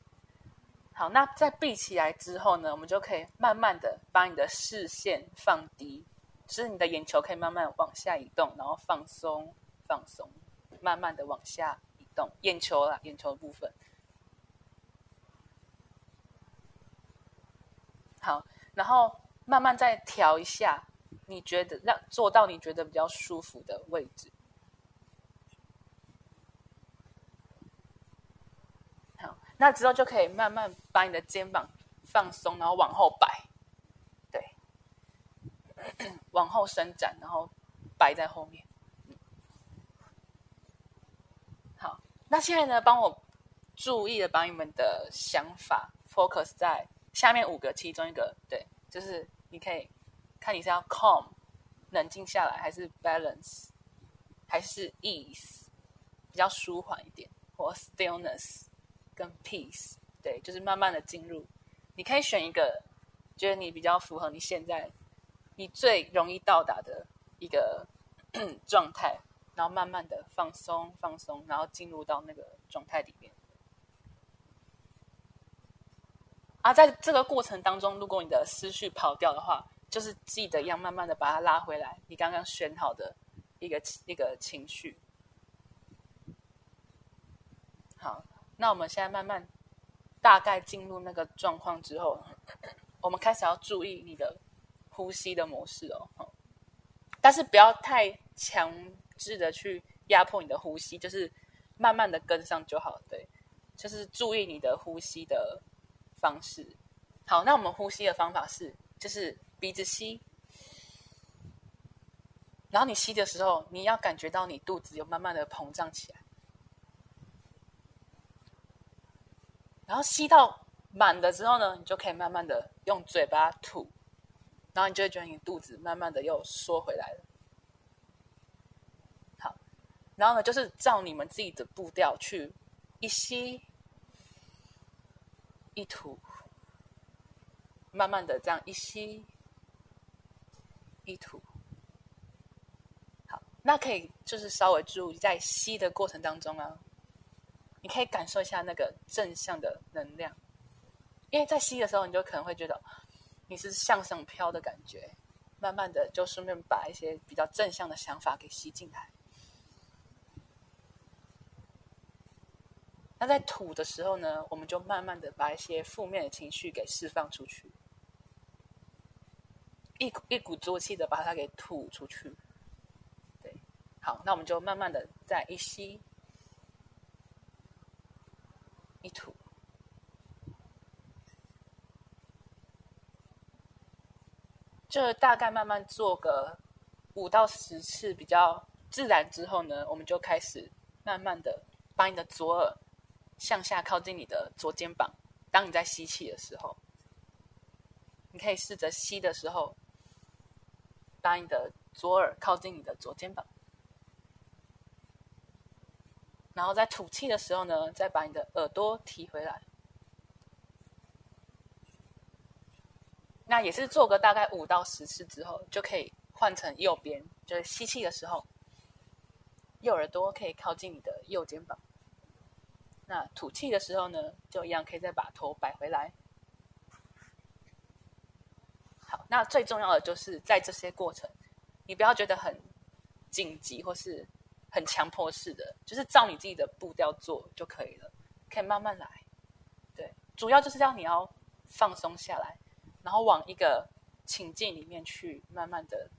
好，那在闭起来之后呢，我们就可以慢慢的把你的视线放低，就是你的眼球可以慢慢往下移动，然后放松，放松，慢慢的往下移动，眼球啦，眼球的部分。好，然后慢慢再调一下，你觉得让做到你觉得比较舒服的位置。好，那之后就可以慢慢把你的肩膀放松，然后往后摆，对，往后伸展，然后摆在后面。好，那现在呢，帮我注意的把你们的想法 focus 在下面五个其中一个，对，就是你可以看你是要 calm 冷静下来，还是 balance，还是 ease 比较舒缓一点，或 stillness 跟 peace，对，就是慢慢的进入。你可以选一个觉得你比较符合你现在你最容易到达的一个 状态，然后慢慢的放松放松，然后进入到那个状态里面。啊，在这个过程当中，如果你的思绪跑掉的话，就是记得要慢慢的把它拉回来，你刚刚选好的一个一个情绪。好，那我们现在慢慢大概进入那个状况之后，我们开始要注意你的呼吸的模式哦，但是不要太强制的去压迫你的呼吸，就是慢慢的跟上就好，对，就是注意你的呼吸的方式。好，那我们呼吸的方法是，就是鼻子吸，然后你吸的时候，你要感觉到你肚子有慢慢的膨胀起来，然后吸到满的之后呢，你就可以慢慢的用嘴巴吐，然后你就会觉得你肚子慢慢的又缩回来了。好，然后呢，就是照你们自己的步调去一吸一吐，慢慢的这样一吸一吐。好，那可以就是稍微注意在吸的过程当中啊，你可以感受一下那个正向的能量，因为在吸的时候，你就可能会觉得你是向上飘的感觉，慢慢的就顺便把一些比较正向的想法给吸进来。那在吐的时候呢，我们就慢慢的把一些负面的情绪给释放出去，一股一鼓作气的把它给吐出去。对，好，那我们就慢慢的再一吸一吐，这大概慢慢做个五到十次比较自然之后呢，我们就开始慢慢的把你的左耳向下靠近你的左肩膀。当你在吸气的时候，你可以试着吸的时候，把你的左耳靠近你的左肩膀，然后在吐气的时候呢，再把你的耳朵提回来。那也是做个大概五到十次之后，就可以换成右边，就是吸气的时候，右耳朵可以靠近你的右肩膀。那吐气的时候呢，就一样可以再把头摆回来。好，那最重要的就是在这些过程，你不要觉得很紧急或是很强迫式的，就是照你自己的步调做就可以了，可以慢慢来。对，主要就是要你要放松下来。然后往一个情境里面去，慢慢的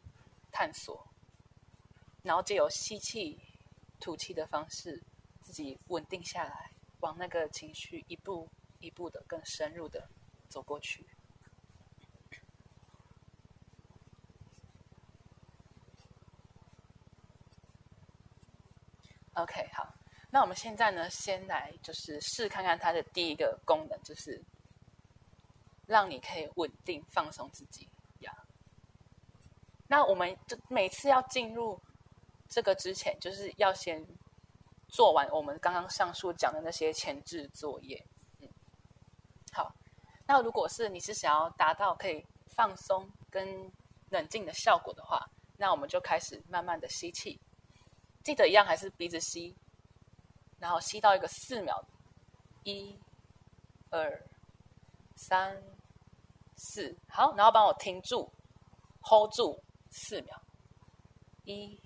探索，然后借由吸气、吐气的方式，自己稳定下来，往那个情绪一步一步的更深入的走过去。OK，好，那我们现在呢，先来就是试看看它的第一个功能，就是。让你可以稳定放松自己呀。那我们就每次要进入这个之前，就是要先做完我们刚刚上述讲的那些前置作业。嗯，好。那如果是你是想要达到可以放松跟冷静的效果的话，那我们就开始慢慢的吸气。记得一样还是鼻子吸，然后吸到一个四秒，一、二、三。四。好，然后帮我停住，hold 住四秒，一、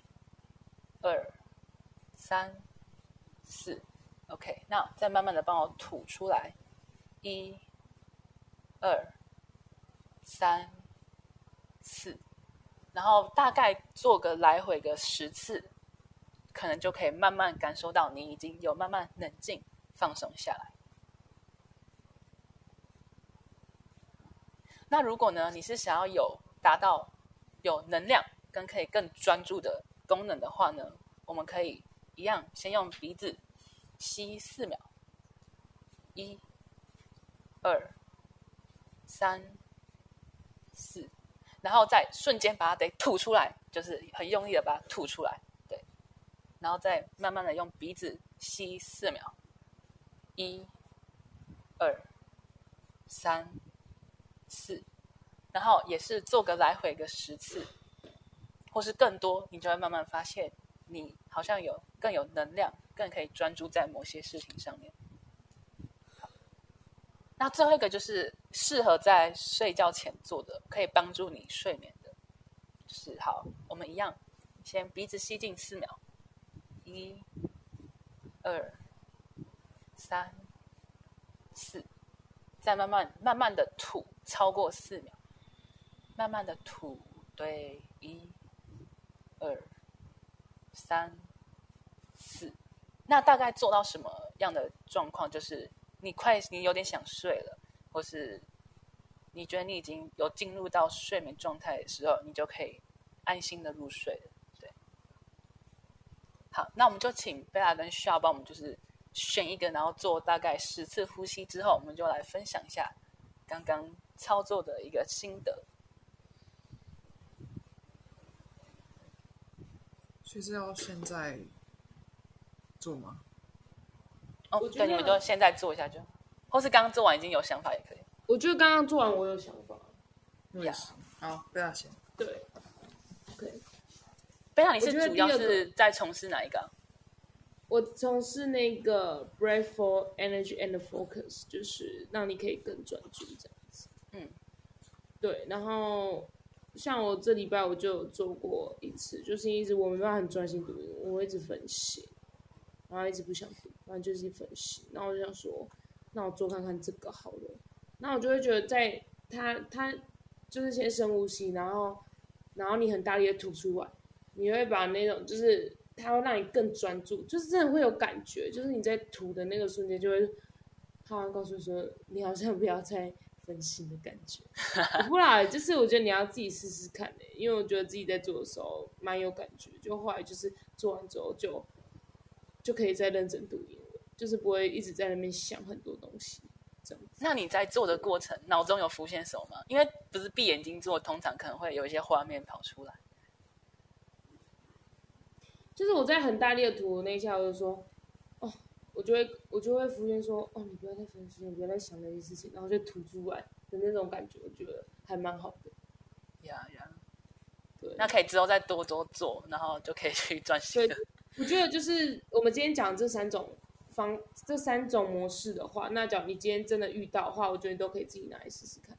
二、三、四，OK。那再慢慢的帮我吐出来，一、二、三、四，然后大概做个来回个十次，可能就可以慢慢感受到你已经有慢慢冷静放松下来。那如果呢，你是想要有达到有能量跟可以更专注的功能的话呢，我们可以一样先用鼻子吸四秒，一、二、三、四，然后再瞬间把它得吐出来，就是很用力的把它吐出来，然后再慢慢的用鼻子吸四秒，一、二、三。四，然后也是做个来回个十次，或是更多，你就会慢慢发现，你好像有更有能量，更可以专注在某些事情上面。那最后一个就是适合在睡觉前做的，可以帮助你睡眠的，就是好，我们一样，先鼻子吸进四秒，一、二、三、四。再慢慢慢慢的吐，超过四秒，慢慢的吐，对，一、二、三、四，那大概做到什么样的状况？就是你快，你有点想睡了，或是你觉得你已经有进入到睡眠状态的时候，你就可以安心的入睡了。对，好，那我们就请贝拉跟需要帮我们就是。选一个，然后做大概十次呼吸之后，我们就来分享一下刚刚操作的一个心得。所以是要现在做吗？哦，对，你们就现在做一下就，或是刚刚做完已经有想法也可以。我觉得刚刚做完我有想法。呀，好，不要先。对。贝拉，你是主要是在从事哪一个？我从事那个 breath for energy and focus，就是让你可以更专注这样子。嗯，对。然后像我这礼拜我就有做过一次，就是一直我没办法很专心读，我会一直分析。然后一直不想读，然后就是分析。然后我就想说，那我做看看这个好了。那我就会觉得，在他他就是先深呼吸，然后然后你很大力的吐出来，你会把那种就是它会让你更专注，就是真的会有感觉，就是你在涂的那个瞬间就会，他会告诉说，你好像不要再分心的感觉。不啦，就是我觉得你要自己试试看的、因为我觉得自己在做的时候蛮有感觉，就后来就是做完之后就就可以再认真读英文，就是不会一直在那边想很多东西这样。那你在做的过程，脑中有浮现什么吗？因为不是闭眼睛做，通常可能会有一些画面跑出来。就是我在很大力的吐的那一下，我就说，哦，我就会我就会浮现说，哦，你不要再分析，你不要再想那些事情，然后就吐出来的那种感觉，我觉得还蛮好的。呀呀，对，那可以之后再多多做，然后就可以去 专心的。我觉得就是我们今天讲这三种方这三种模式的话，那假如你今天真的遇到的话，我觉得你都可以自己拿来试试看。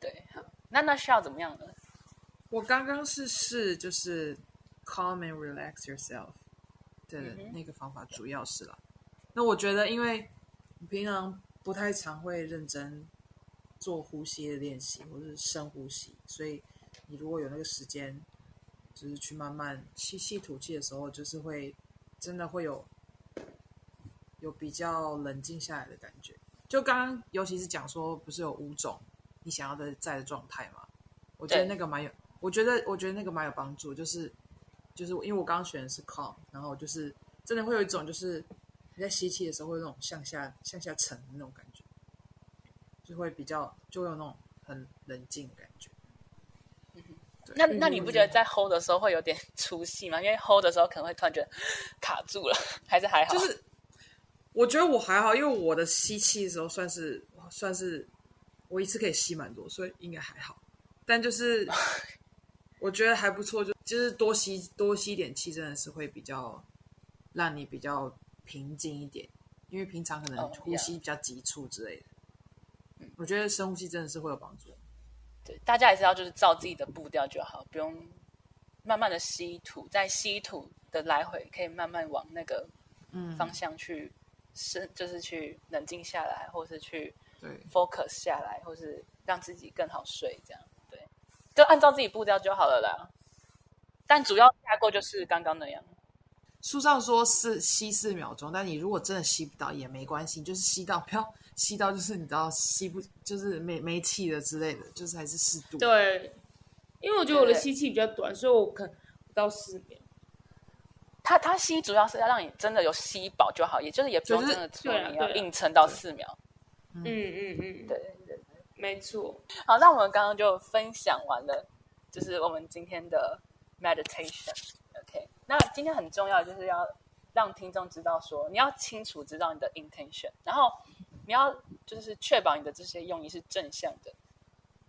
对，好，那那需要怎么样呢？我刚刚是试就是 calm and relax yourself 的嗯哼那个方法，主要是啦。那我觉得，因为你平常不太常会认真做呼吸的练习，或者是深呼吸，所以你如果有那个时间，就是去慢慢吸气吐气的时候，就是会真的会有有比较冷静下来的感觉。就刚刚，尤其是讲说，不是有五种你想要的在的状态嘛？我觉得那个蛮有，我觉得我觉得那个蛮有帮助，就是就是因为我刚刚选的是 calm，然后就是真的会有一种就是你在吸气的时候会有那种向下向下沉的那种感觉，就会比较就会有那种很冷静的感觉。对那那你不觉得在 hold 的时候会有点 出戏吗？因为 hold 的时候可能会突然觉得卡住了，还是还好？就是我觉得我还好，因为我的吸气的时候算是算是我一次可以吸蛮多，所以应该还好。但就是 我觉得还不错，就就是多吸多吸一点气，真的是会比较让你比较平静一点，因为平常可能哦呼吸比较急促之类的。我觉得深呼吸真的是会有帮助。对，大家也是要就是照自己的步调就好，不用慢慢的吸吐，在吸吐的来回可以慢慢往那个嗯，方向去深，就是去冷静下来，或是去对 focus 下来，或是让自己更好睡，这样对，就按照自己步调就好了啦。但主要架构就是刚刚那样，书上说是吸四秒钟，但你如果真的吸不到也没关系，就是吸到不要吸到就是你知道吸不就是没没气了之类的，就是还是适度。对，因为我觉得我的吸气比较短，所以我可能不到四秒。它它吸主要是要让你真的有吸饱就好，也就是也不用真的说对啊你要硬撑到四秒。嗯嗯嗯，对对对。没错。好，那我们刚刚就分享完了，就是我们今天的 meditation。OK，那今天很重要，就是要让听众知道说，你要清楚知道你的 intention，然后你要就是确保你的这些用意是正向的，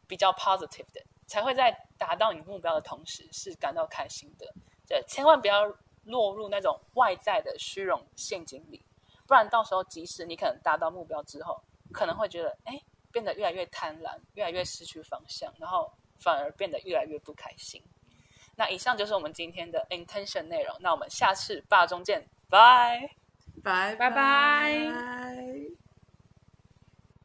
比较 positive 的，才会在达到你目标的同时是感到开心的。对，千万不要落入那种外在的虚荣陷阱里，不然到时候即使你可能达到目标之后，可能会觉得哎。诶变得越来越贪婪，越来越失去方向，然后反而变得越来越不开心。那以上就是我们今天的 intention 内容。那我们下次霸中见，拜。拜拜。拜拜